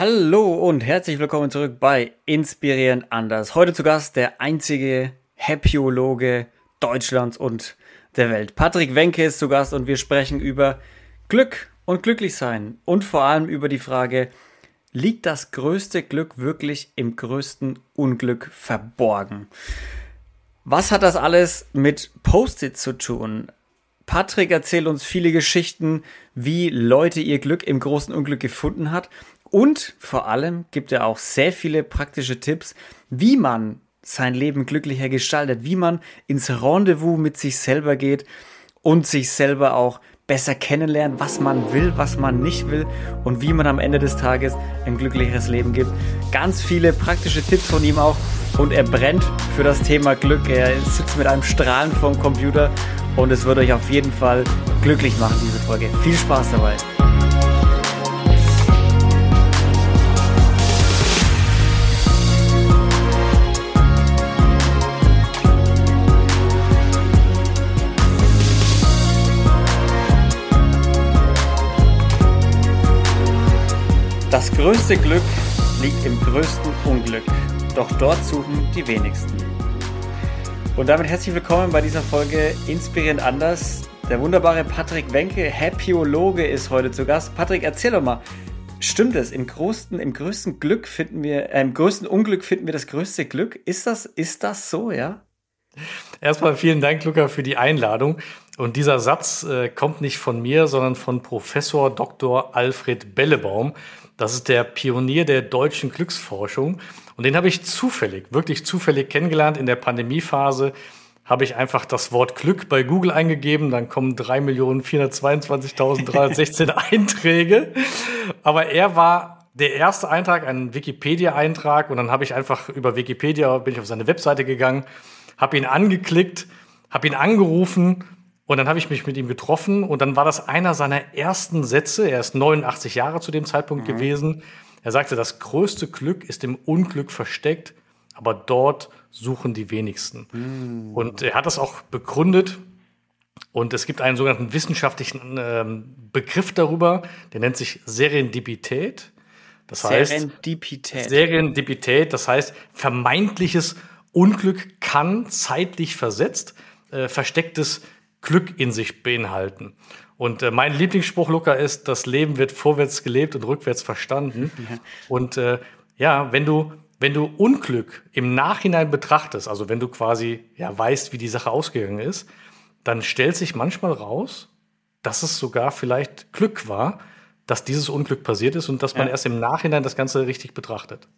Hallo und herzlich willkommen zurück bei Inspirierend Anders. Heute zu Gast der einzige Happyologe Deutschlands und der Welt. Patrick Wenke ist zu Gast und wir sprechen über Glück und Glücklichsein und vor allem über die Frage, liegt das größte Glück wirklich im größten Unglück verborgen? Was hat das alles mit Post-it zu tun? Patrick erzählt uns viele Geschichten, wie Leute ihr Glück im großen Unglück gefunden hat. Und vor allem gibt er auch sehr viele praktische Tipps, wie man sein Leben glücklicher gestaltet, wie man ins Rendezvous mit sich selber geht und sich selber auch besser kennenlernt, was man will, was man nicht will und wie man am Ende des Tages ein glücklicheres Leben gibt. Ganz viele praktische Tipps von ihm auch und er brennt für das Thema Glück. Er sitzt mit einem Strahlen vorm Computer und es wird euch auf jeden Fall glücklich machen, diese Folge. Viel Spaß dabei. Das größte Glück liegt im größten Unglück, doch dort suchen die wenigsten. Und damit herzlich willkommen bei dieser Folge Inspirierend anders. Der wunderbare Patrick Wenke, Happyologe, ist heute zu Gast. Patrick, erzähl doch mal, stimmt es? Im größten, im größten Glück finden wir, äh, im größten Unglück finden wir das größte Glück. Ist das, ist das so, ja? Erstmal vielen Dank, Luca, für die Einladung. Und dieser Satz äh, kommt nicht von mir, sondern von Professor Dr. Alfred Bellebaum. Das ist der Pionier der deutschen Glücksforschung. Und den habe ich zufällig, wirklich zufällig kennengelernt. In der Pandemiephase habe ich einfach das Wort Glück bei Google eingegeben. Dann kommen 3.422.316 Einträge. Aber er war der erste Eintrag, ein Wikipedia-Eintrag. Und dann habe ich einfach über Wikipedia, bin ich auf seine Webseite gegangen, habe ihn angeklickt, habe ihn angerufen und dann habe ich mich mit ihm getroffen und dann war das einer seiner ersten Sätze. Er ist 89 Jahre zu dem Zeitpunkt mhm. gewesen. Er sagte, das größte Glück ist im Unglück versteckt, aber dort suchen die wenigsten. Mm. Und er hat das auch begründet. Und es gibt einen sogenannten wissenschaftlichen ähm, Begriff darüber, der nennt sich Serendipität. Das heißt, Serendipität. Serendipität, das heißt, vermeintliches Unglück kann zeitlich versetzt äh, verstecktes Glück in sich beinhalten. Und äh, mein Lieblingsspruch, Luca, ist, das Leben wird vorwärts gelebt und rückwärts verstanden. Ja. Und äh, ja, wenn du, wenn du Unglück im Nachhinein betrachtest, also wenn du quasi ja weißt, wie die Sache ausgegangen ist, dann stellt sich manchmal raus, dass es sogar vielleicht Glück war, dass dieses Unglück passiert ist und dass man ja. erst im Nachhinein das Ganze richtig betrachtet.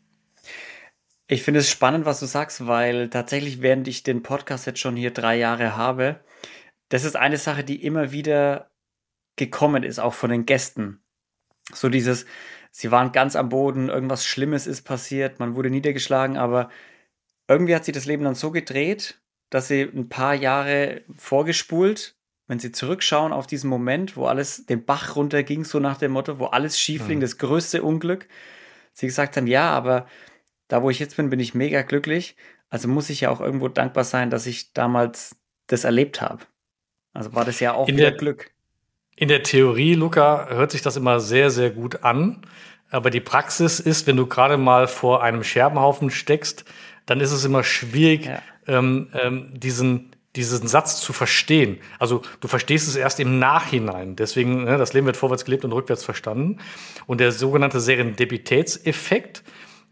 Ich finde es spannend, was du sagst, weil tatsächlich, während ich den Podcast jetzt schon hier drei Jahre habe, das ist eine Sache, die immer wieder gekommen ist, auch von den Gästen. So dieses, sie waren ganz am Boden, irgendwas Schlimmes ist passiert, man wurde niedergeschlagen, aber irgendwie hat sich das Leben dann so gedreht, dass sie ein paar Jahre vorgespult, wenn sie zurückschauen auf diesen Moment, wo alles den Bach runterging, so nach dem Motto, wo alles schief ging, mhm. das größte Unglück, sie gesagt haben, ja, aber da, wo ich jetzt bin, bin ich mega glücklich. Also muss ich ja auch irgendwo dankbar sein, dass ich damals das erlebt habe. Also war das ja auch in wieder der, Glück. In der Theorie, Luca, hört sich das immer sehr, sehr gut an. Aber die Praxis ist, wenn du gerade mal vor einem Scherbenhaufen steckst, dann ist es immer schwierig, ja. ähm, ähm, diesen, diesen Satz zu verstehen. Also du verstehst es erst im Nachhinein. Deswegen, ne, das Leben wird vorwärts gelebt und rückwärts verstanden. Und der sogenannte Serendipitätseffekt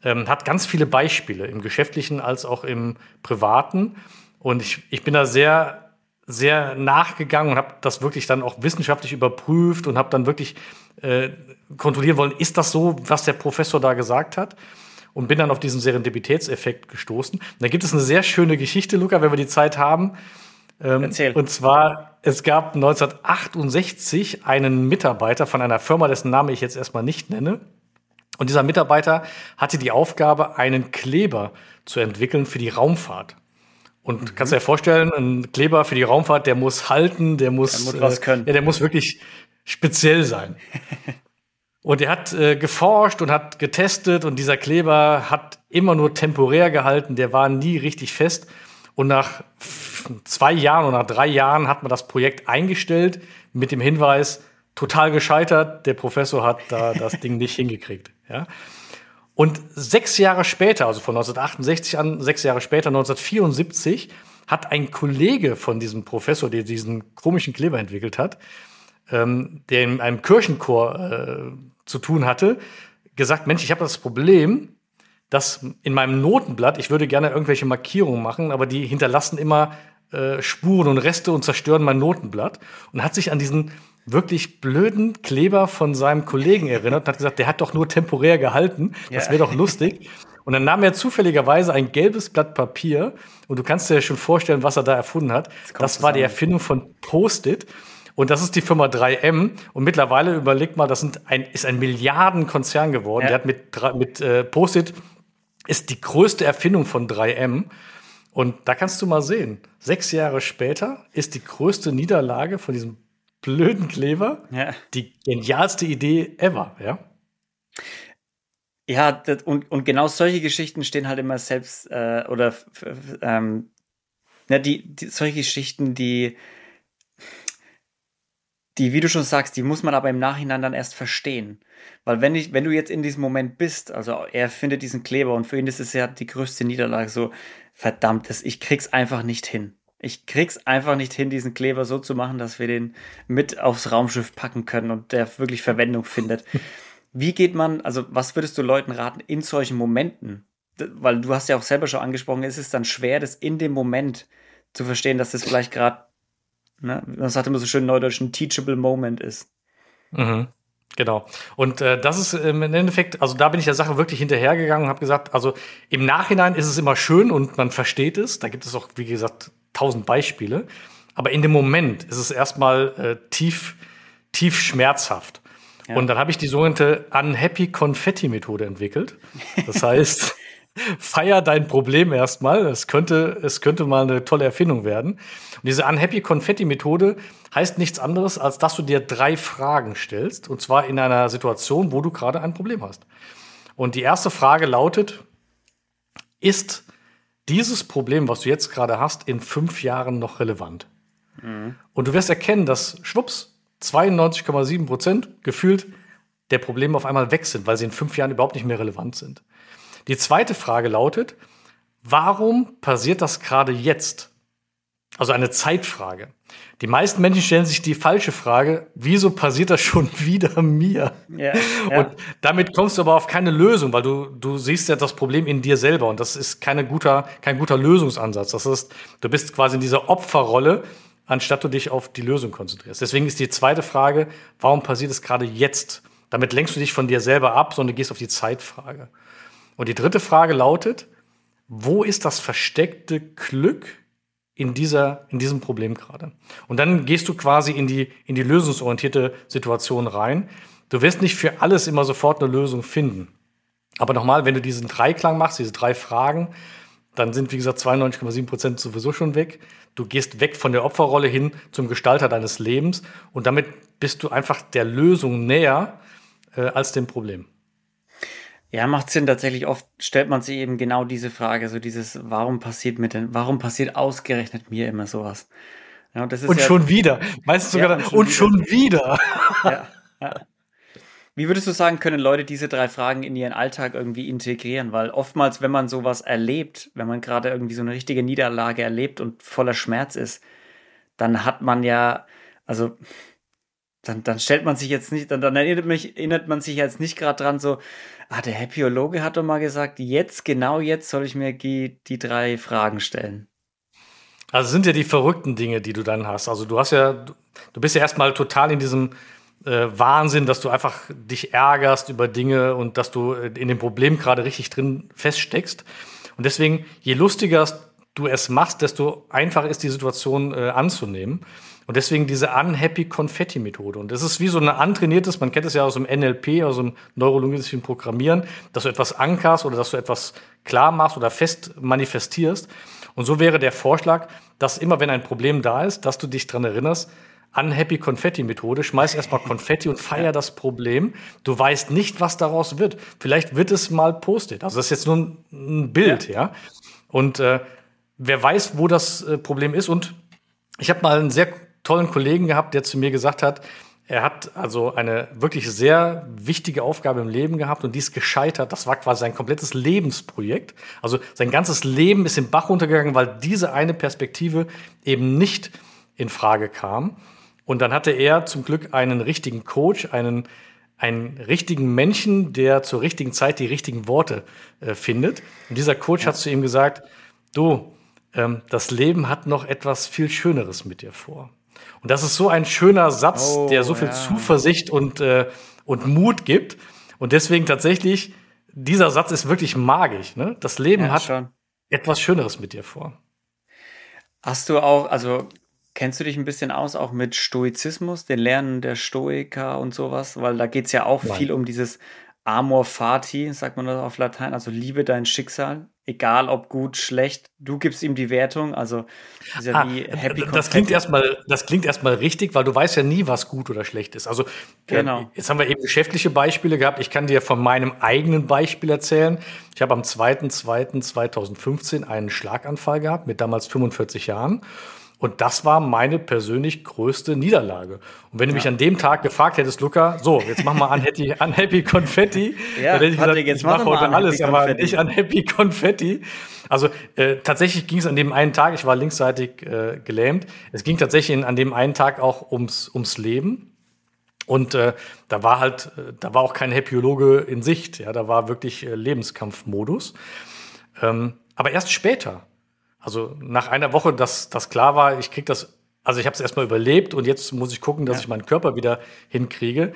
ähm, hat ganz viele Beispiele im geschäftlichen als auch im privaten. Und ich, ich bin da sehr sehr nachgegangen und habe das wirklich dann auch wissenschaftlich überprüft und habe dann wirklich äh, kontrollieren wollen, ist das so, was der Professor da gesagt hat? Und bin dann auf diesen Serendipitätseffekt gestoßen. Und da gibt es eine sehr schöne Geschichte, Luca, wenn wir die Zeit haben. Ähm, Erzähl. Und zwar, es gab 1968 einen Mitarbeiter von einer Firma, dessen Name ich jetzt erstmal nicht nenne. Und dieser Mitarbeiter hatte die Aufgabe, einen Kleber zu entwickeln für die Raumfahrt. Und mhm. kannst dir vorstellen, ein Kleber für die Raumfahrt, der muss halten, der muss, der muss was können. Äh, ja, der muss wirklich speziell sein. und er hat äh, geforscht und hat getestet und dieser Kleber hat immer nur temporär gehalten, der war nie richtig fest. Und nach zwei Jahren oder nach drei Jahren hat man das Projekt eingestellt mit dem Hinweis, total gescheitert, der Professor hat da das Ding nicht hingekriegt. Ja? Und sechs Jahre später, also von 1968 an, sechs Jahre später, 1974, hat ein Kollege von diesem Professor, der diesen komischen Kleber entwickelt hat, ähm, der in einem Kirchenchor äh, zu tun hatte, gesagt, Mensch, ich habe das Problem, dass in meinem Notenblatt, ich würde gerne irgendwelche Markierungen machen, aber die hinterlassen immer äh, Spuren und Reste und zerstören mein Notenblatt. Und hat sich an diesen wirklich blöden Kleber von seinem Kollegen erinnert und hat gesagt, der hat doch nur temporär gehalten. Das wäre doch lustig. Und dann nahm er zufälligerweise ein gelbes Blatt Papier und du kannst dir ja schon vorstellen, was er da erfunden hat. Das war die Erfindung von Post-it. Und das ist die Firma 3M. Und mittlerweile überlegt mal, das ein, ist ein Milliardenkonzern geworden. Ja. Der hat mit, mit äh, Post-it ist die größte Erfindung von 3M. Und da kannst du mal sehen, sechs Jahre später ist die größte Niederlage von diesem blöden Kleber ja. die genialste Idee ever, ja. Ja, das, und, und genau solche Geschichten stehen halt immer selbst, äh, oder ähm, ne, die, die, solche Geschichten, die die, wie du schon sagst, die muss man aber im Nachhinein dann erst verstehen. Weil wenn ich, wenn du jetzt in diesem Moment bist, also er findet diesen Kleber und für ihn ist es ja die größte Niederlage, so, verdammt, ich krieg's einfach nicht hin. Ich krieg's einfach nicht hin, diesen Kleber so zu machen, dass wir den mit aufs Raumschiff packen können und der wirklich Verwendung findet. Wie geht man, also was würdest du Leuten raten in solchen Momenten? Weil du hast ja auch selber schon angesprochen, ist es dann schwer, das in dem Moment zu verstehen, dass das vielleicht gerade Ne? Das sagt immer so schön neudeutsch, ein teachable Moment ist. Mhm. Genau. Und äh, das ist im Endeffekt, also da bin ich der Sache wirklich hinterhergegangen und habe gesagt, also im Nachhinein ist es immer schön und man versteht es. Da gibt es auch, wie gesagt, tausend Beispiele. Aber in dem Moment ist es erstmal äh, tief, tief schmerzhaft. Ja. Und dann habe ich die sogenannte Unhappy Confetti Methode entwickelt. Das heißt, feier dein Problem erstmal. Es könnte, es könnte mal eine tolle Erfindung werden. Und diese Unhappy Confetti Methode heißt nichts anderes, als dass du dir drei Fragen stellst. Und zwar in einer Situation, wo du gerade ein Problem hast. Und die erste Frage lautet, ist dieses Problem, was du jetzt gerade hast, in fünf Jahren noch relevant? Mhm. Und du wirst erkennen, dass schwupps 92,7 Prozent gefühlt der Probleme auf einmal weg sind, weil sie in fünf Jahren überhaupt nicht mehr relevant sind. Die zweite Frage lautet, warum passiert das gerade jetzt? Also eine Zeitfrage. Die meisten Menschen stellen sich die falsche Frage, wieso passiert das schon wieder mir? Ja, ja. Und damit kommst du aber auf keine Lösung, weil du, du siehst ja das Problem in dir selber und das ist keine guter, kein guter Lösungsansatz. Das ist, du bist quasi in dieser Opferrolle, anstatt du dich auf die Lösung konzentrierst. Deswegen ist die zweite Frage, warum passiert es gerade jetzt? Damit lenkst du dich von dir selber ab, sondern gehst auf die Zeitfrage. Und die dritte Frage lautet, wo ist das versteckte Glück in, dieser, in diesem Problem gerade? Und dann gehst du quasi in die, in die lösungsorientierte Situation rein. Du wirst nicht für alles immer sofort eine Lösung finden. Aber nochmal, wenn du diesen Dreiklang machst, diese drei Fragen, dann sind, wie gesagt, 92,7 Prozent sowieso schon weg. Du gehst weg von der Opferrolle hin zum Gestalter deines Lebens und damit bist du einfach der Lösung näher äh, als dem Problem. Ja, macht Sinn. Tatsächlich oft stellt man sich eben genau diese Frage, so dieses, warum passiert mir denn, warum passiert ausgerechnet mir immer sowas? Ja, und, und ja, schon wieder. Meistens sogar, ja, und, schon, und schon wieder. Ja. Wie würdest du sagen, können Leute diese drei Fragen in ihren Alltag irgendwie integrieren? Weil oftmals, wenn man sowas erlebt, wenn man gerade irgendwie so eine richtige Niederlage erlebt und voller Schmerz ist, dann hat man ja, also dann, dann stellt man sich jetzt nicht, dann, dann erinnert, mich, erinnert man sich jetzt nicht gerade dran, so, ah, der Happyologe hat doch mal gesagt, jetzt, genau jetzt soll ich mir die, die drei Fragen stellen. Also sind ja die verrückten Dinge, die du dann hast. Also du hast ja, du bist ja erstmal total in diesem äh, Wahnsinn, dass du einfach dich ärgerst über Dinge und dass du äh, in dem Problem gerade richtig drin feststeckst. Und deswegen, je lustiger du es machst, desto einfacher ist die Situation äh, anzunehmen. Und deswegen diese Unhappy Confetti Methode. Und das ist wie so ein antrainiertes, man kennt es ja aus dem NLP, aus dem neurolinguistischen Programmieren, dass du etwas ankerst oder dass du etwas klar machst oder fest manifestierst. Und so wäre der Vorschlag, dass immer wenn ein Problem da ist, dass du dich dran erinnerst, Unhappy Confetti Methode, schmeiß erstmal Konfetti und feier das Problem. Du weißt nicht, was daraus wird. Vielleicht wird es mal postet. Also das ist jetzt nur ein, ein Bild, ja. ja? Und äh, wer weiß, wo das äh, Problem ist. Und ich habe mal einen sehr tollen Kollegen gehabt, der zu mir gesagt hat, Er hat also eine wirklich sehr wichtige Aufgabe im Leben gehabt und dies gescheitert. Das war quasi sein komplettes Lebensprojekt. Also sein ganzes Leben ist im Bach runtergegangen, weil diese eine Perspektive eben nicht in Frage kam. Und dann hatte er zum Glück einen richtigen Coach, einen, einen richtigen Menschen, der zur richtigen Zeit die richtigen Worte äh, findet. Und dieser Coach ja. hat zu ihm gesagt, du, ähm, das Leben hat noch etwas viel Schöneres mit dir vor. Und das ist so ein schöner Satz, oh, der so viel ja. Zuversicht und, äh, und Mut gibt. Und deswegen tatsächlich, dieser Satz ist wirklich magisch. Ne? Das Leben ja, hat schon. etwas Schöneres mit dir vor. Hast du auch, also kennst du dich ein bisschen aus, auch mit Stoizismus, den Lernen der Stoiker und sowas? Weil da geht es ja auch Nein. viel um dieses Amor Fati, sagt man das auf Latein, also liebe dein Schicksal, egal ob gut, schlecht, du gibst ihm die Wertung, also ja ah, Happy Das klingt erstmal, das klingt erstmal richtig, weil du weißt ja nie, was gut oder schlecht ist. Also genau. jetzt haben wir eben geschäftliche Beispiele gehabt. Ich kann dir von meinem eigenen Beispiel erzählen. Ich habe am 2.2.2015 einen Schlaganfall gehabt mit damals 45 Jahren. Und das war meine persönlich größte Niederlage. Und wenn du ja. mich an dem Tag gefragt hättest, Luca, so, jetzt mach mal Unhappy, unhappy Konfetti, ja, dann hätte ich gesagt, jetzt ich mach heute alles, aber nicht Unhappy Konfetti. Also äh, tatsächlich ging es an dem einen Tag, ich war linksseitig äh, gelähmt, es ging tatsächlich an dem einen Tag auch ums, ums Leben. Und äh, da war halt, äh, da war auch kein Happyologe in Sicht, ja, da war wirklich äh, Lebenskampfmodus. Ähm, aber erst später, also nach einer Woche, dass das klar war, ich krieg das, also ich habe es erstmal überlebt und jetzt muss ich gucken, dass ja. ich meinen Körper wieder hinkriege.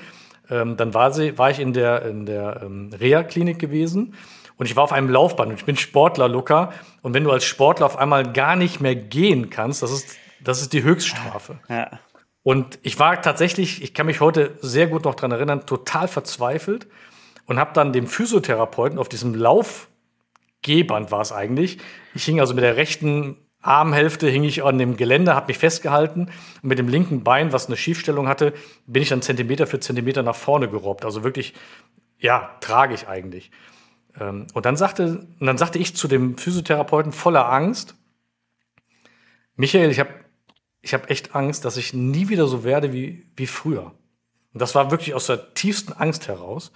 Ähm, dann war, sie, war ich in der, in der ähm, Reha-Klinik gewesen und ich war auf einem Laufband und ich bin Sportler, Luca. Und wenn du als Sportler auf einmal gar nicht mehr gehen kannst, das ist, das ist die Höchststrafe. Ja. Und ich war tatsächlich, ich kann mich heute sehr gut noch dran erinnern, total verzweifelt und habe dann dem Physiotherapeuten auf diesem Lauf Gehband war es eigentlich. Ich hing also mit der rechten Armhälfte hing ich an dem Geländer, habe mich festgehalten und mit dem linken Bein, was eine Schiefstellung hatte, bin ich dann Zentimeter für Zentimeter nach vorne gerobbt. Also wirklich, ja, tragisch eigentlich. Ähm, und dann sagte, und dann sagte ich zu dem Physiotherapeuten voller Angst, Michael, ich habe ich hab echt Angst, dass ich nie wieder so werde wie, wie früher. Und das war wirklich aus der tiefsten Angst heraus.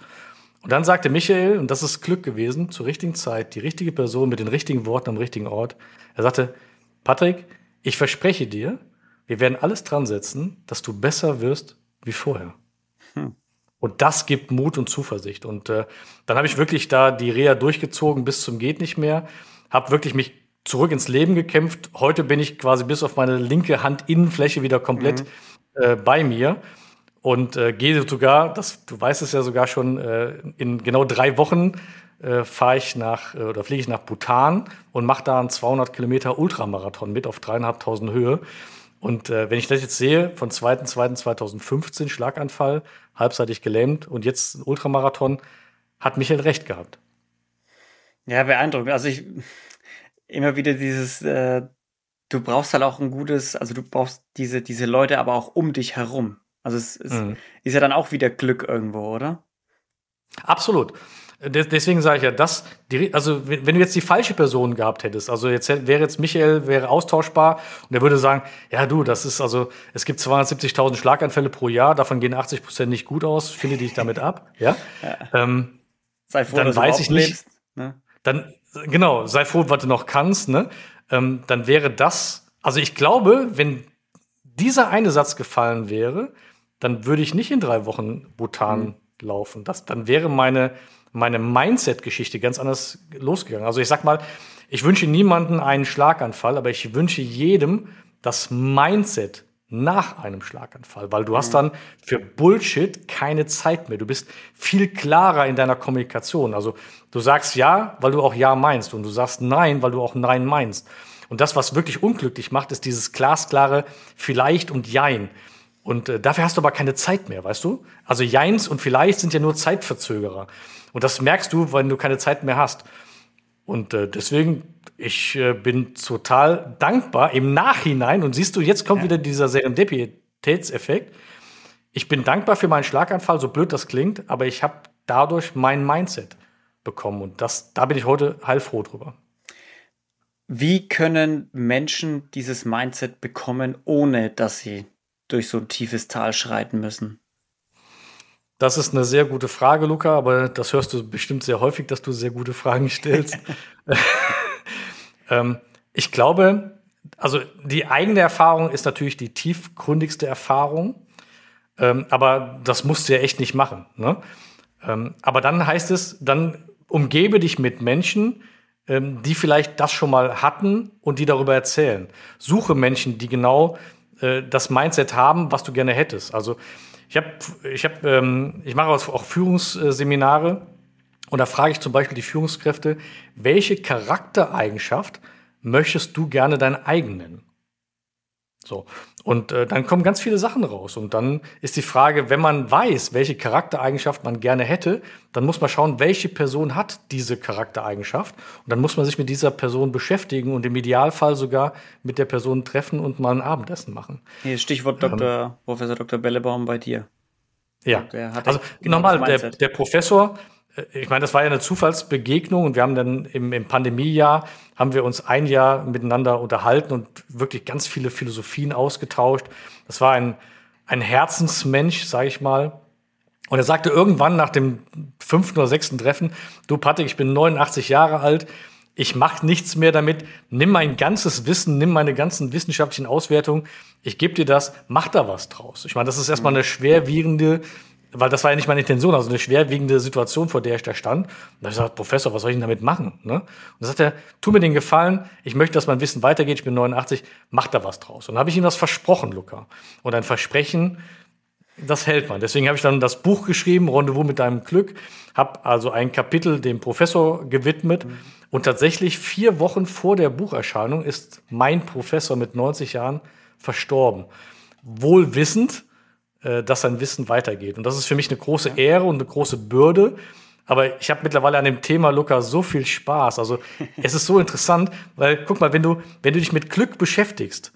Und dann sagte Michael, und das ist Glück gewesen, zur richtigen Zeit, die richtige Person mit den richtigen Worten am richtigen Ort. Er sagte, Patrick, ich verspreche dir, wir werden alles dran setzen, dass du besser wirst wie vorher. Hm. Und das gibt Mut und Zuversicht. Und äh, dann habe ich wirklich da die Reha durchgezogen bis zum geht nicht mehr, habe wirklich mich zurück ins Leben gekämpft. Heute bin ich quasi bis auf meine linke Handinnenfläche wieder komplett mhm. äh, bei mir und äh, gehe sogar, das, du weißt es ja sogar schon, äh, in genau drei Wochen äh, fahre ich nach äh, oder fliege ich nach Bhutan und mache da einen 200 Kilometer Ultramarathon mit auf dreieinhalbtausend Höhe. Und äh, wenn ich das jetzt sehe, von 2.2.2015 Schlaganfall, halbseitig gelähmt und jetzt ein Ultramarathon, hat Michael recht gehabt. Ja, beeindruckend. Also ich immer wieder dieses, äh, du brauchst halt auch ein gutes, also du brauchst diese, diese Leute aber auch um dich herum. Also es, es mhm. ist ja dann auch wieder Glück irgendwo, oder? Absolut. Deswegen sage ich ja, das, die, also wenn du jetzt die falsche Person gehabt hättest, also jetzt wäre jetzt Michael wäre austauschbar und er würde sagen, ja du, das ist also, es gibt 270.000 Schlaganfälle pro Jahr, davon gehen 80 Prozent nicht gut aus, finde dich damit ab, ja. ja. Ähm, sei froh, dann weiß ich nicht. Lebst, ne? Dann genau, sei froh, was du noch kannst, ne? Ähm, dann wäre das, also ich glaube, wenn dieser eine Satz gefallen wäre, dann würde ich nicht in drei Wochen Bhutan mhm. laufen. Das, dann wäre meine, meine Mindset-Geschichte ganz anders losgegangen. Also ich sag mal, ich wünsche niemanden einen Schlaganfall, aber ich wünsche jedem das Mindset nach einem Schlaganfall, weil du hast mhm. dann für Bullshit keine Zeit mehr. Du bist viel klarer in deiner Kommunikation. Also du sagst ja, weil du auch ja meinst und du sagst nein, weil du auch nein meinst. Und das, was wirklich unglücklich macht, ist dieses glasklare vielleicht und jein. Und äh, dafür hast du aber keine Zeit mehr, weißt du? Also Jeins und vielleicht sind ja nur Zeitverzögerer. Und das merkst du, wenn du keine Zeit mehr hast. Und äh, deswegen, ich äh, bin total dankbar im Nachhinein. Und siehst du, jetzt kommt ja. wieder dieser Serendipitätseffekt. Ich bin dankbar für meinen Schlaganfall, so blöd das klingt, aber ich habe dadurch mein Mindset bekommen. Und das, da bin ich heute heilfroh drüber. Wie können Menschen dieses Mindset bekommen, ohne dass sie durch so ein tiefes Tal schreiten müssen? Das ist eine sehr gute Frage, Luca, aber das hörst du bestimmt sehr häufig, dass du sehr gute Fragen stellst. ähm, ich glaube, also die eigene Erfahrung ist natürlich die tiefgründigste Erfahrung, ähm, aber das musst du ja echt nicht machen. Ne? Ähm, aber dann heißt es, dann umgebe dich mit Menschen, ähm, die vielleicht das schon mal hatten und die darüber erzählen. Suche Menschen, die genau äh, das Mindset haben, was du gerne hättest. Also ich habe, ich habe, ähm, ich mache auch Führungsseminare und da frage ich zum Beispiel die Führungskräfte, welche Charaktereigenschaft möchtest du gerne dein eigen nennen? So. Und äh, dann kommen ganz viele Sachen raus. Und dann ist die Frage, wenn man weiß, welche Charaktereigenschaft man gerne hätte, dann muss man schauen, welche Person hat diese Charaktereigenschaft. Und dann muss man sich mit dieser Person beschäftigen und im Idealfall sogar mit der Person treffen und mal ein Abendessen machen. Hier Stichwort Dr. Ähm, Professor Dr. Bellebaum bei dir. Ja, also genau nochmal, der, der Professor, ich meine, das war ja eine Zufallsbegegnung und wir haben dann im, im Pandemiejahr haben wir uns ein Jahr miteinander unterhalten und wirklich ganz viele Philosophien ausgetauscht. Das war ein, ein Herzensmensch, sage ich mal. Und er sagte irgendwann nach dem fünften oder sechsten Treffen, du Patrick, ich bin 89 Jahre alt, ich mache nichts mehr damit, nimm mein ganzes Wissen, nimm meine ganzen wissenschaftlichen Auswertungen, ich gebe dir das, mach da was draus. Ich meine, das ist erstmal eine schwerwiegende weil das war ja nicht meine Intention, also eine schwerwiegende Situation, vor der ich da stand. Und da habe ich gesagt, Professor, was soll ich denn damit machen? Ne? Und dann sagt er, tu mir den Gefallen, ich möchte, dass mein Wissen weitergeht, ich bin 89, mach da was draus. Und dann habe ich ihm das versprochen, Luca. Und ein Versprechen, das hält man. Deswegen habe ich dann das Buch geschrieben, Rendezvous mit deinem Glück, habe also ein Kapitel dem Professor gewidmet. Mhm. Und tatsächlich vier Wochen vor der Bucherscheinung ist mein Professor mit 90 Jahren verstorben. Wohl wissend, äh, dass sein Wissen weitergeht. Und das ist für mich eine große Ehre und eine große Bürde. Aber ich habe mittlerweile an dem Thema, Luca, so viel Spaß. Also es ist so interessant, weil guck mal, wenn du, wenn du dich mit Glück beschäftigst,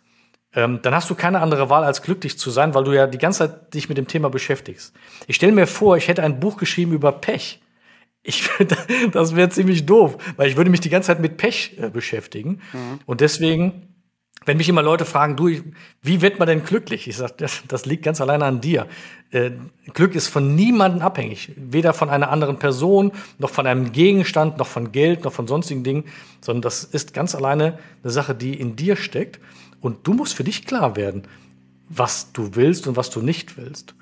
ähm, dann hast du keine andere Wahl, als glücklich zu sein, weil du ja die ganze Zeit dich mit dem Thema beschäftigst. Ich stelle mir vor, ich hätte ein Buch geschrieben über Pech. Ich das wäre ziemlich doof, weil ich würde mich die ganze Zeit mit Pech äh, beschäftigen. Mhm. Und deswegen wenn mich immer Leute fragen, du, wie wird man denn glücklich? Ich sage, das, das, liegt ganz alleine an dir. Äh, Glück ist von niemandem abhängig, weder von einer anderen Person, noch von einem Gegenstand, noch von Geld, noch von sonstigen Dingen, sondern das ist ganz alleine eine Sache, die in dir steckt. Und du musst für dich klar werden, was du willst und was du nicht willst.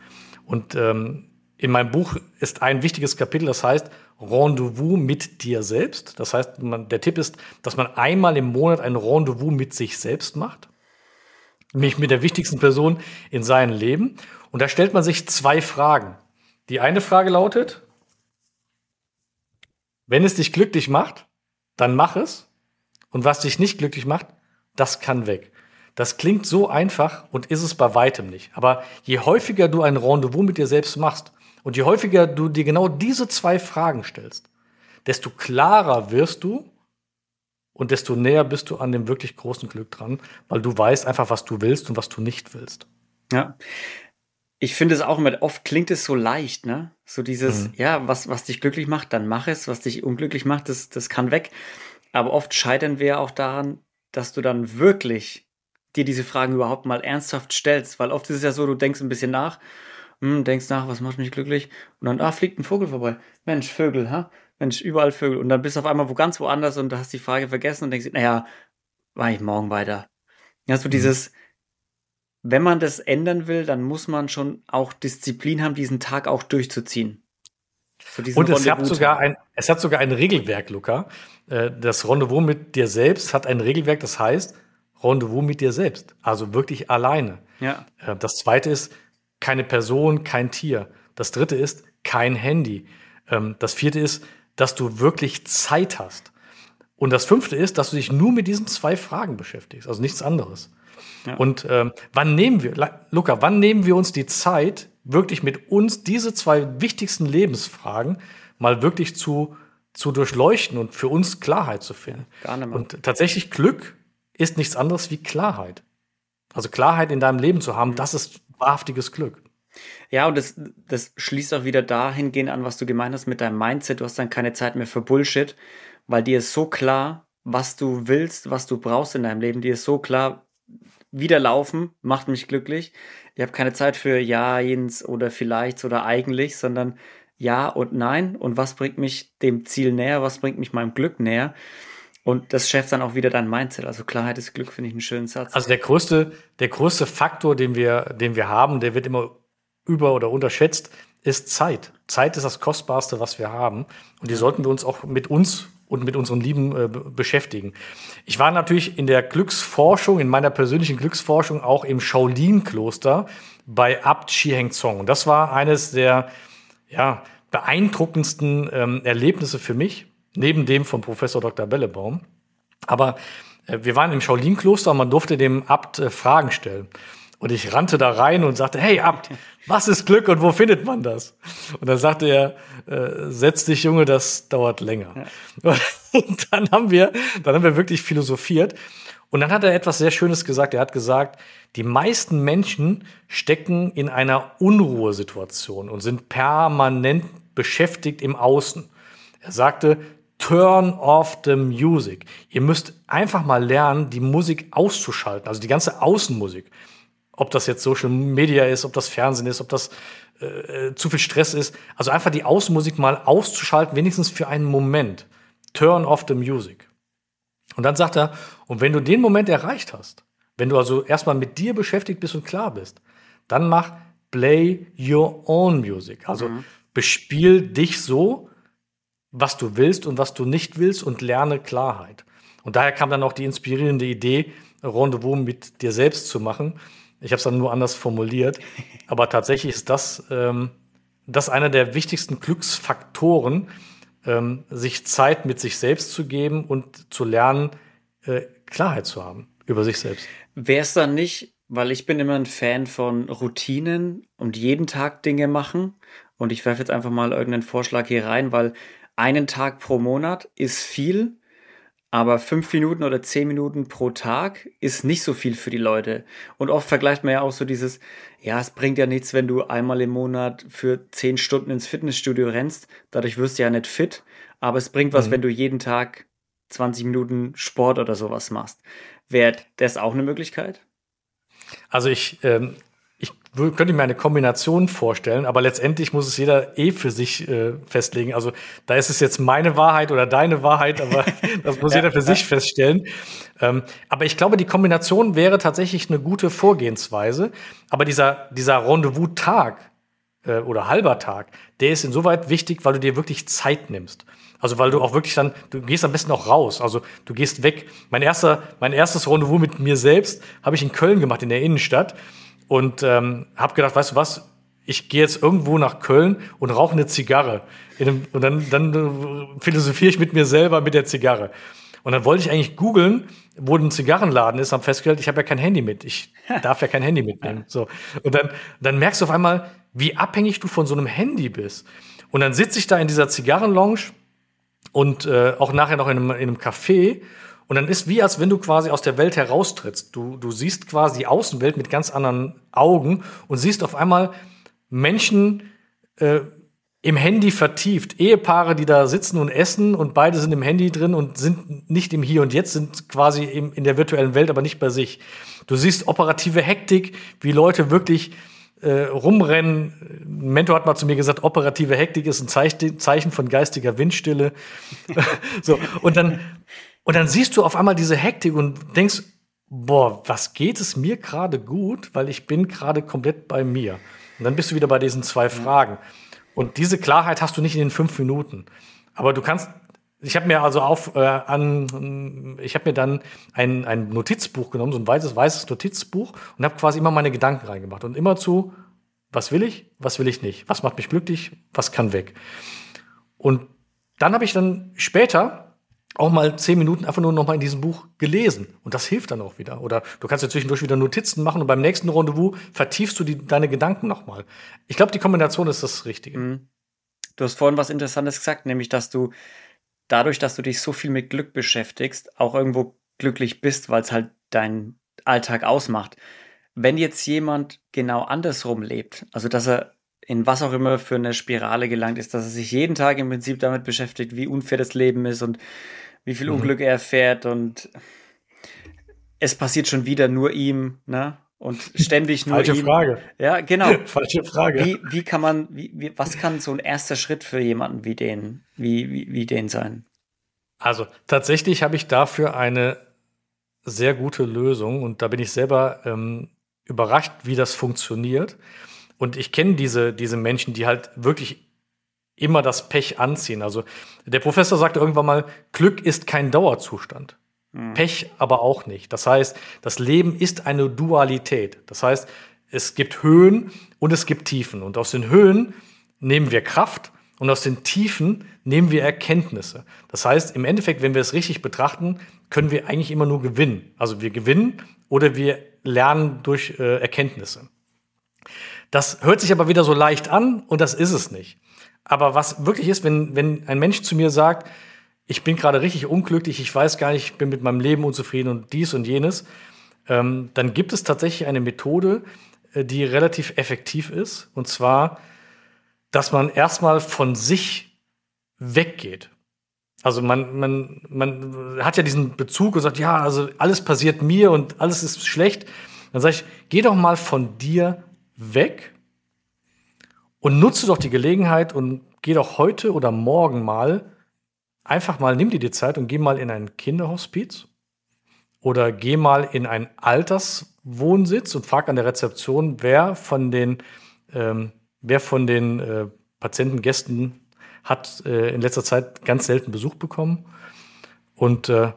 Und ähm, in meinem Buch ist ein wichtiges Kapitel, das heißt Rendezvous mit dir selbst. Das heißt, man, der Tipp ist, dass man einmal im Monat ein Rendezvous mit sich selbst macht. Nämlich mit der wichtigsten Person in seinem Leben. Und da stellt man sich zwei Fragen. Die eine Frage lautet, wenn es dich glücklich macht, dann mach es. Und was dich nicht glücklich macht, das kann weg. Das klingt so einfach und ist es bei weitem nicht. Aber je häufiger du ein Rendezvous mit dir selbst machst, und je häufiger du dir genau diese zwei Fragen stellst, desto klarer wirst du und desto näher bist du an dem wirklich großen Glück dran, weil du weißt einfach, was du willst und was du nicht willst. Ja. Ich finde es auch immer, oft klingt es so leicht, ne? So dieses, mhm. ja, was, was dich glücklich macht, dann mach es. Was dich unglücklich macht, das, das kann weg. Aber oft scheitern wir auch daran, dass du dann wirklich dir diese Fragen überhaupt mal ernsthaft stellst. Weil oft ist es ja so, du denkst ein bisschen nach hm, denkst nach, was macht mich glücklich? Und dann, ah, fliegt ein Vogel vorbei. Mensch, Vögel, ha? Mensch, überall Vögel. Und dann bist du auf einmal wo ganz woanders und du hast die Frage vergessen und denkst, naja, war ich morgen weiter. Ja, so mhm. dieses, wenn man das ändern will, dann muss man schon auch Disziplin haben, diesen Tag auch durchzuziehen. So und es hat, sogar ein, es hat sogar ein Regelwerk, Luca. Äh, das Rendezvous mit dir selbst hat ein Regelwerk, das heißt Rendezvous mit dir selbst. Also wirklich alleine. Ja. Äh, das zweite ist, keine Person, kein Tier. Das dritte ist kein Handy. Ähm, das vierte ist, dass du wirklich Zeit hast. Und das fünfte ist, dass du dich nur mit diesen zwei Fragen beschäftigst, also nichts anderes. Ja. Und ähm, wann nehmen wir, Luca, wann nehmen wir uns die Zeit, wirklich mit uns diese zwei wichtigsten Lebensfragen mal wirklich zu, zu durchleuchten und für uns Klarheit zu finden? Gar nicht mehr. Und tatsächlich Glück ist nichts anderes wie Klarheit. Also Klarheit in deinem Leben zu haben, mhm. das ist wahrhaftiges Glück. Ja, und das, das schließt auch wieder dahingehend an, was du gemeint hast mit deinem Mindset. Du hast dann keine Zeit mehr für Bullshit, weil dir ist so klar, was du willst, was du brauchst in deinem Leben. Dir ist so klar, wieder laufen macht mich glücklich. Ich habe keine Zeit für ja, jens oder vielleicht oder eigentlich, sondern ja und nein. Und was bringt mich dem Ziel näher? Was bringt mich meinem Glück näher? Und das schärft dann auch wieder dein Mindset. Also Klarheit ist Glück, finde ich einen schönen Satz. Also der größte, der größte Faktor, den wir, den wir haben, der wird immer über- oder unterschätzt, ist Zeit. Zeit ist das Kostbarste, was wir haben. Und die sollten wir uns auch mit uns und mit unseren Lieben äh, beschäftigen. Ich war natürlich in der Glücksforschung, in meiner persönlichen Glücksforschung auch im Shaolin-Kloster bei Abt Heng Zong. Und das war eines der ja, beeindruckendsten ähm, Erlebnisse für mich, neben dem von Professor Dr. Bellebaum. Aber äh, wir waren im Shaolin-Kloster und man durfte dem Abt äh, Fragen stellen. Und ich rannte da rein und sagte, hey Abt, was ist Glück und wo findet man das? Und dann sagte er, äh, setz dich Junge, das dauert länger. Ja. Und dann haben wir, dann haben wir wirklich philosophiert. Und dann hat er etwas sehr Schönes gesagt. Er hat gesagt, die meisten Menschen stecken in einer Unruhesituation und sind permanent beschäftigt im Außen. Er sagte, turn off the music. Ihr müsst einfach mal lernen, die Musik auszuschalten, also die ganze Außenmusik ob das jetzt Social Media ist, ob das Fernsehen ist, ob das äh, äh, zu viel Stress ist. Also einfach die Außenmusik mal auszuschalten, wenigstens für einen Moment. Turn off the music. Und dann sagt er, und wenn du den Moment erreicht hast, wenn du also erstmal mit dir beschäftigt bist und klar bist, dann mach play your own music. Also mhm. bespiel dich so, was du willst und was du nicht willst und lerne Klarheit. Und daher kam dann auch die inspirierende Idee, Rendezvous mit dir selbst zu machen, ich habe es dann nur anders formuliert. Aber tatsächlich ist das, ähm, das einer der wichtigsten Glücksfaktoren, ähm, sich Zeit mit sich selbst zu geben und zu lernen, äh, Klarheit zu haben über sich selbst. Wäre es dann nicht, weil ich bin immer ein Fan von Routinen und jeden Tag Dinge machen. Und ich werfe jetzt einfach mal irgendeinen Vorschlag hier rein, weil einen Tag pro Monat ist viel, aber fünf Minuten oder zehn Minuten pro Tag ist nicht so viel für die Leute. Und oft vergleicht man ja auch so dieses, ja, es bringt ja nichts, wenn du einmal im Monat für zehn Stunden ins Fitnessstudio rennst. Dadurch wirst du ja nicht fit. Aber es bringt was, mhm. wenn du jeden Tag 20 Minuten Sport oder sowas machst. Wäre das auch eine Möglichkeit? Also ich, ähm, könnte mir eine Kombination vorstellen, aber letztendlich muss es jeder eh für sich äh, festlegen. Also da ist es jetzt meine Wahrheit oder deine Wahrheit, aber das muss ja, jeder für ja. sich feststellen. Ähm, aber ich glaube, die Kombination wäre tatsächlich eine gute Vorgehensweise. Aber dieser, dieser Rendezvous-Tag äh, oder halber Tag, der ist insoweit wichtig, weil du dir wirklich Zeit nimmst. Also weil du auch wirklich dann, du gehst am besten auch raus. Also du gehst weg. Mein erster, mein erstes Rendezvous mit mir selbst habe ich in Köln gemacht, in der Innenstadt und ähm, habe gedacht, weißt du was, ich gehe jetzt irgendwo nach Köln und rauche eine Zigarre. Einem, und dann, dann philosophiere ich mit mir selber mit der Zigarre. Und dann wollte ich eigentlich googeln, wo ein Zigarrenladen ist, habe festgestellt, ich habe ja kein Handy mit. Ich darf ja kein Handy mitnehmen. So. Und dann, dann merkst du auf einmal, wie abhängig du von so einem Handy bist. Und dann sitze ich da in dieser Zigarrenlounge und äh, auch nachher noch in einem, in einem Café und dann ist wie, als wenn du quasi aus der Welt heraustrittst. Du, du siehst quasi die Außenwelt mit ganz anderen Augen und siehst auf einmal Menschen äh, im Handy vertieft. Ehepaare, die da sitzen und essen und beide sind im Handy drin und sind nicht im Hier und Jetzt, sind quasi im, in der virtuellen Welt, aber nicht bei sich. Du siehst operative Hektik, wie Leute wirklich äh, rumrennen. Ein Mentor hat mal zu mir gesagt, operative Hektik ist ein Zeichen von geistiger Windstille. so, und dann, und dann siehst du auf einmal diese Hektik und denkst, boah, was geht es mir gerade gut, weil ich bin gerade komplett bei mir. Und dann bist du wieder bei diesen zwei Fragen. Und diese Klarheit hast du nicht in den fünf Minuten. Aber du kannst, ich habe mir also auf äh, an, ich habe mir dann ein, ein Notizbuch genommen, so ein weißes, weißes Notizbuch und habe quasi immer meine Gedanken reingemacht und immer zu, was will ich, was will ich nicht, was macht mich glücklich, was kann weg. Und dann habe ich dann später auch mal zehn Minuten einfach nur noch mal in diesem Buch gelesen. Und das hilft dann auch wieder. Oder du kannst ja zwischendurch wieder Notizen machen und beim nächsten Rendezvous vertiefst du die, deine Gedanken noch mal. Ich glaube, die Kombination ist das Richtige. Mhm. Du hast vorhin was Interessantes gesagt, nämlich, dass du dadurch, dass du dich so viel mit Glück beschäftigst, auch irgendwo glücklich bist, weil es halt deinen Alltag ausmacht. Wenn jetzt jemand genau andersrum lebt, also dass er in was auch immer für eine Spirale gelangt ist, dass er sich jeden Tag im Prinzip damit beschäftigt, wie unfair das Leben ist und wie viel mhm. Unglück er erfährt und es passiert schon wieder nur ihm, ne? Und ständig nur Falsche ihm. Frage. Ja, genau. Falsche Frage. Wie, wie kann man, wie, wie, was kann so ein erster Schritt für jemanden wie den, wie, wie, wie den sein? Also tatsächlich habe ich dafür eine sehr gute Lösung und da bin ich selber ähm, überrascht, wie das funktioniert. Und ich kenne diese, diese Menschen, die halt wirklich immer das Pech anziehen. Also der Professor sagte irgendwann mal, Glück ist kein Dauerzustand. Mhm. Pech aber auch nicht. Das heißt, das Leben ist eine Dualität. Das heißt, es gibt Höhen und es gibt Tiefen. Und aus den Höhen nehmen wir Kraft und aus den Tiefen nehmen wir Erkenntnisse. Das heißt, im Endeffekt, wenn wir es richtig betrachten, können wir eigentlich immer nur gewinnen. Also wir gewinnen oder wir lernen durch äh, Erkenntnisse. Das hört sich aber wieder so leicht an und das ist es nicht. Aber was wirklich ist, wenn, wenn ein Mensch zu mir sagt, ich bin gerade richtig unglücklich, ich weiß gar nicht, ich bin mit meinem Leben unzufrieden und dies und jenes, ähm, dann gibt es tatsächlich eine Methode, äh, die relativ effektiv ist. Und zwar, dass man erstmal von sich weggeht. Also man, man, man hat ja diesen Bezug und sagt, ja, also alles passiert mir und alles ist schlecht. Dann sage ich, geh doch mal von dir weg und nutze doch die Gelegenheit und geh doch heute oder morgen mal einfach mal, nimm dir die Zeit und geh mal in ein Kinderhospiz oder geh mal in einen Alterswohnsitz und frag an der Rezeption, wer von den, ähm, wer von den äh, Patienten, Gästen hat äh, in letzter Zeit ganz selten Besuch bekommen. Und äh,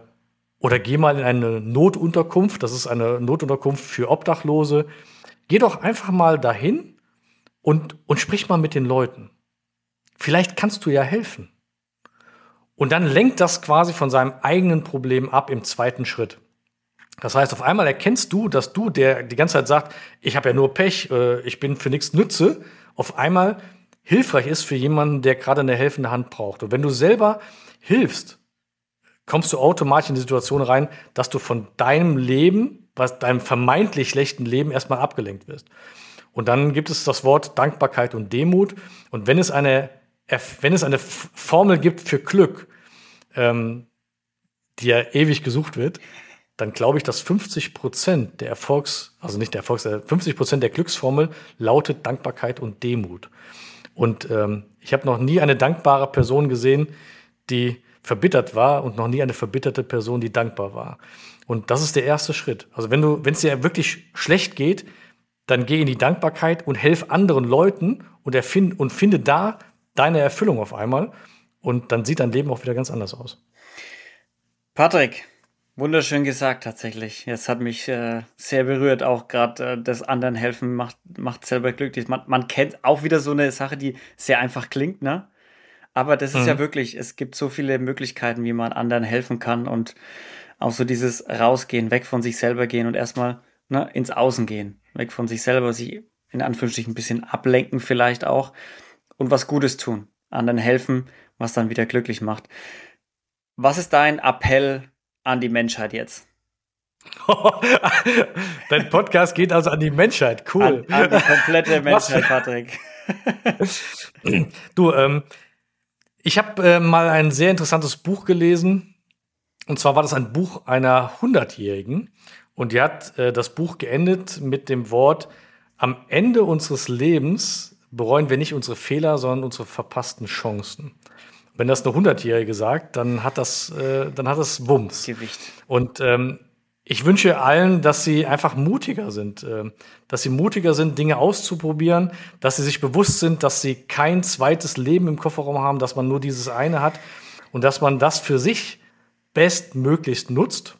oder geh mal in eine Notunterkunft, das ist eine Notunterkunft für Obdachlose. Geh doch einfach mal dahin und, und sprich mal mit den Leuten. Vielleicht kannst du ja helfen. Und dann lenkt das quasi von seinem eigenen Problem ab im zweiten Schritt. Das heißt, auf einmal erkennst du, dass du, der die ganze Zeit sagt, ich habe ja nur Pech, äh, ich bin für nichts nütze, auf einmal hilfreich ist für jemanden, der gerade eine helfende Hand braucht. Und wenn du selber hilfst, kommst du automatisch in die Situation rein, dass du von deinem Leben, was deinem vermeintlich schlechten Leben erstmal abgelenkt wirst. Und dann gibt es das Wort Dankbarkeit und Demut. Und wenn es eine, wenn es eine Formel gibt für Glück, ähm, die ja ewig gesucht wird, dann glaube ich, dass 50 Prozent der Erfolgs, also nicht der Erfolgs, 50 äh, Prozent der Glücksformel lautet Dankbarkeit und Demut. Und ähm, ich habe noch nie eine dankbare Person gesehen, die verbittert war und noch nie eine verbitterte Person, die dankbar war. Und das ist der erste Schritt. Also wenn du, wenn es dir wirklich schlecht geht, dann geh in die Dankbarkeit und helf anderen Leuten und, erfind, und finde da deine Erfüllung auf einmal. Und dann sieht dein Leben auch wieder ganz anders aus. Patrick, wunderschön gesagt tatsächlich. Es hat mich äh, sehr berührt, auch gerade äh, das anderen helfen macht, macht selber glücklich. Man, man kennt auch wieder so eine Sache, die sehr einfach klingt, ne? Aber das ist mhm. ja wirklich, es gibt so viele Möglichkeiten, wie man anderen helfen kann und auch so dieses Rausgehen, weg von sich selber gehen und erstmal ne, ins Außen gehen weg von sich selber, sich in Anführungsstrichen ein bisschen ablenken vielleicht auch und was Gutes tun, anderen helfen, was dann wieder glücklich macht. Was ist dein Appell an die Menschheit jetzt? Dein Podcast geht also an die Menschheit, cool. An, an die komplette Menschheit, Patrick. du, ähm, ich habe äh, mal ein sehr interessantes Buch gelesen. Und zwar war das ein Buch einer Hundertjährigen. Und die hat äh, das Buch geendet mit dem Wort, am Ende unseres Lebens bereuen wir nicht unsere Fehler, sondern unsere verpassten Chancen. Wenn das eine Hundertjährige sagt, dann hat das, äh, dann hat das Wumms. Gewicht. Und ähm, ich wünsche allen, dass sie einfach mutiger sind, äh, dass sie mutiger sind, Dinge auszuprobieren, dass sie sich bewusst sind, dass sie kein zweites Leben im Kofferraum haben, dass man nur dieses eine hat und dass man das für sich bestmöglichst nutzt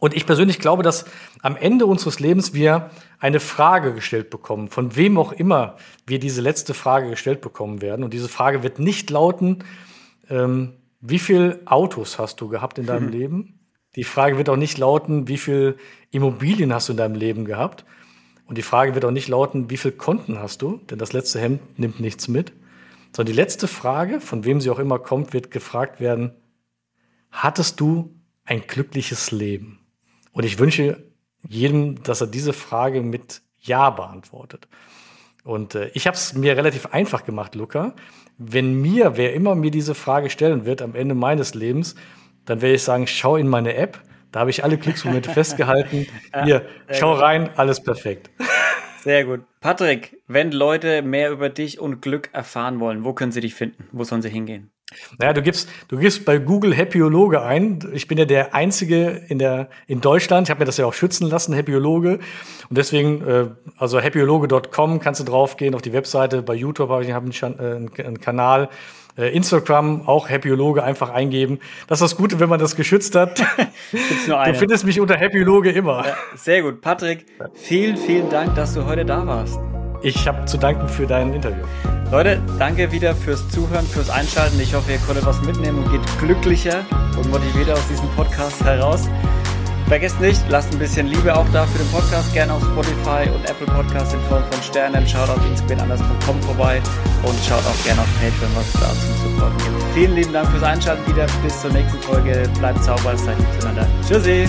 und ich persönlich glaube, dass am Ende unseres Lebens wir eine Frage gestellt bekommen, von wem auch immer wir diese letzte Frage gestellt bekommen werden. Und diese Frage wird nicht lauten, ähm, wie viele Autos hast du gehabt in deinem mhm. Leben? Die Frage wird auch nicht lauten, wie viele Immobilien hast du in deinem Leben gehabt? Und die Frage wird auch nicht lauten, wie viele Konten hast du? Denn das letzte Hemd nimmt nichts mit. Sondern die letzte Frage, von wem sie auch immer kommt, wird gefragt werden, hattest du ein glückliches Leben? Und ich wünsche jedem, dass er diese Frage mit Ja beantwortet. Und äh, ich habe es mir relativ einfach gemacht, Luca. Wenn mir, wer immer mir diese Frage stellen wird am Ende meines Lebens, dann werde ich sagen, schau in meine App, Da habe ich alle Glücksmomente festgehalten. Hier, schau gut. rein, alles perfekt. Sehr gut. Patrick, wenn Leute mehr über dich und Glück erfahren wollen, wo können sie dich finden? Wo sollen sie hingehen? Naja, du gibst, du gibst bei Google Happyologe ein. Ich bin ja der Einzige in, der, in Deutschland. Ich habe mir das ja auch schützen lassen, Happyologe. Und deswegen, äh, also happyologe.com kannst du draufgehen auf die Webseite. Bei YouTube habe ich hab einen, äh, einen Kanal. Äh, Instagram, auch Happyologe, einfach eingeben. Das ist das Gute, wenn man das geschützt hat. Gibt's nur eine. Du findest mich unter Happyologe immer. Ja, sehr gut. Patrick, vielen, vielen Dank, dass du heute da warst. Ich habe zu danken für dein Interview. Leute, danke wieder fürs Zuhören, fürs Einschalten. Ich hoffe, ihr konntet was mitnehmen und geht glücklicher und motivierter aus diesem Podcast heraus. Vergesst nicht, lasst ein bisschen Liebe auch da für den Podcast, gerne auf Spotify und Apple Podcast in Form von Sternen. Schaut auf inspirenanders.com vorbei und schaut auch gerne auf Patreon, was da zum Supporten gibt. Vielen lieben Dank fürs Einschalten wieder. Bis zur nächsten Folge. Bleibt sauber, seid lieb zueinander. Tschüssi!